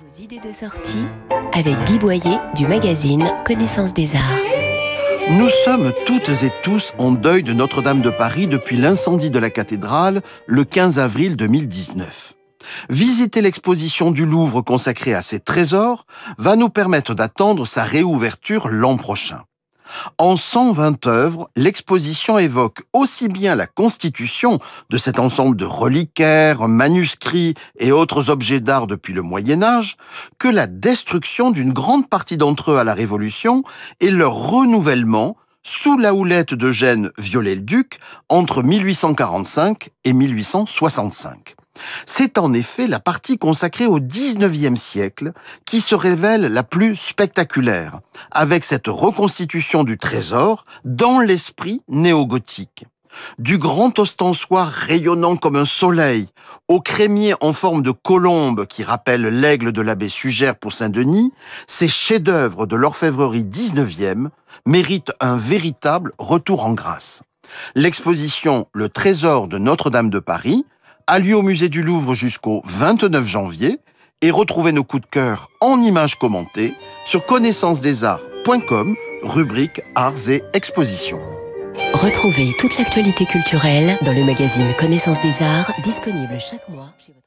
Vos idées de sortie avec Guy Boyer du magazine Connaissance des Arts. Nous sommes toutes et tous en deuil de Notre-Dame de Paris depuis l'incendie de la cathédrale le 15 avril 2019. Visiter l'exposition du Louvre consacrée à ces trésors va nous permettre d'attendre sa réouverture l'an prochain. En 120 œuvres, l'exposition évoque aussi bien la constitution de cet ensemble de reliquaires, manuscrits et autres objets d'art depuis le Moyen Âge, que la destruction d'une grande partie d'entre eux à la Révolution et leur renouvellement sous la houlette d'Eugène Viollet-le-Duc entre 1845 et 1865. C'est en effet la partie consacrée au XIXe siècle qui se révèle la plus spectaculaire, avec cette reconstitution du trésor dans l'esprit néo-gothique. Du grand ostensoir rayonnant comme un soleil, au crémier en forme de colombe qui rappelle l'aigle de l'abbé Sugère pour Saint-Denis, ces chefs-d'œuvre de l'orfèvrerie 19e méritent un véritable retour en grâce. L'exposition Le Trésor de Notre-Dame de Paris a au musée du Louvre jusqu'au 29 janvier et retrouvez nos coups de cœur en images commentées sur connaissancesdesarts.com, rubrique Arts et Expositions. Retrouvez toute l'actualité culturelle dans le magazine Connaissance des Arts, disponible chaque mois chez votre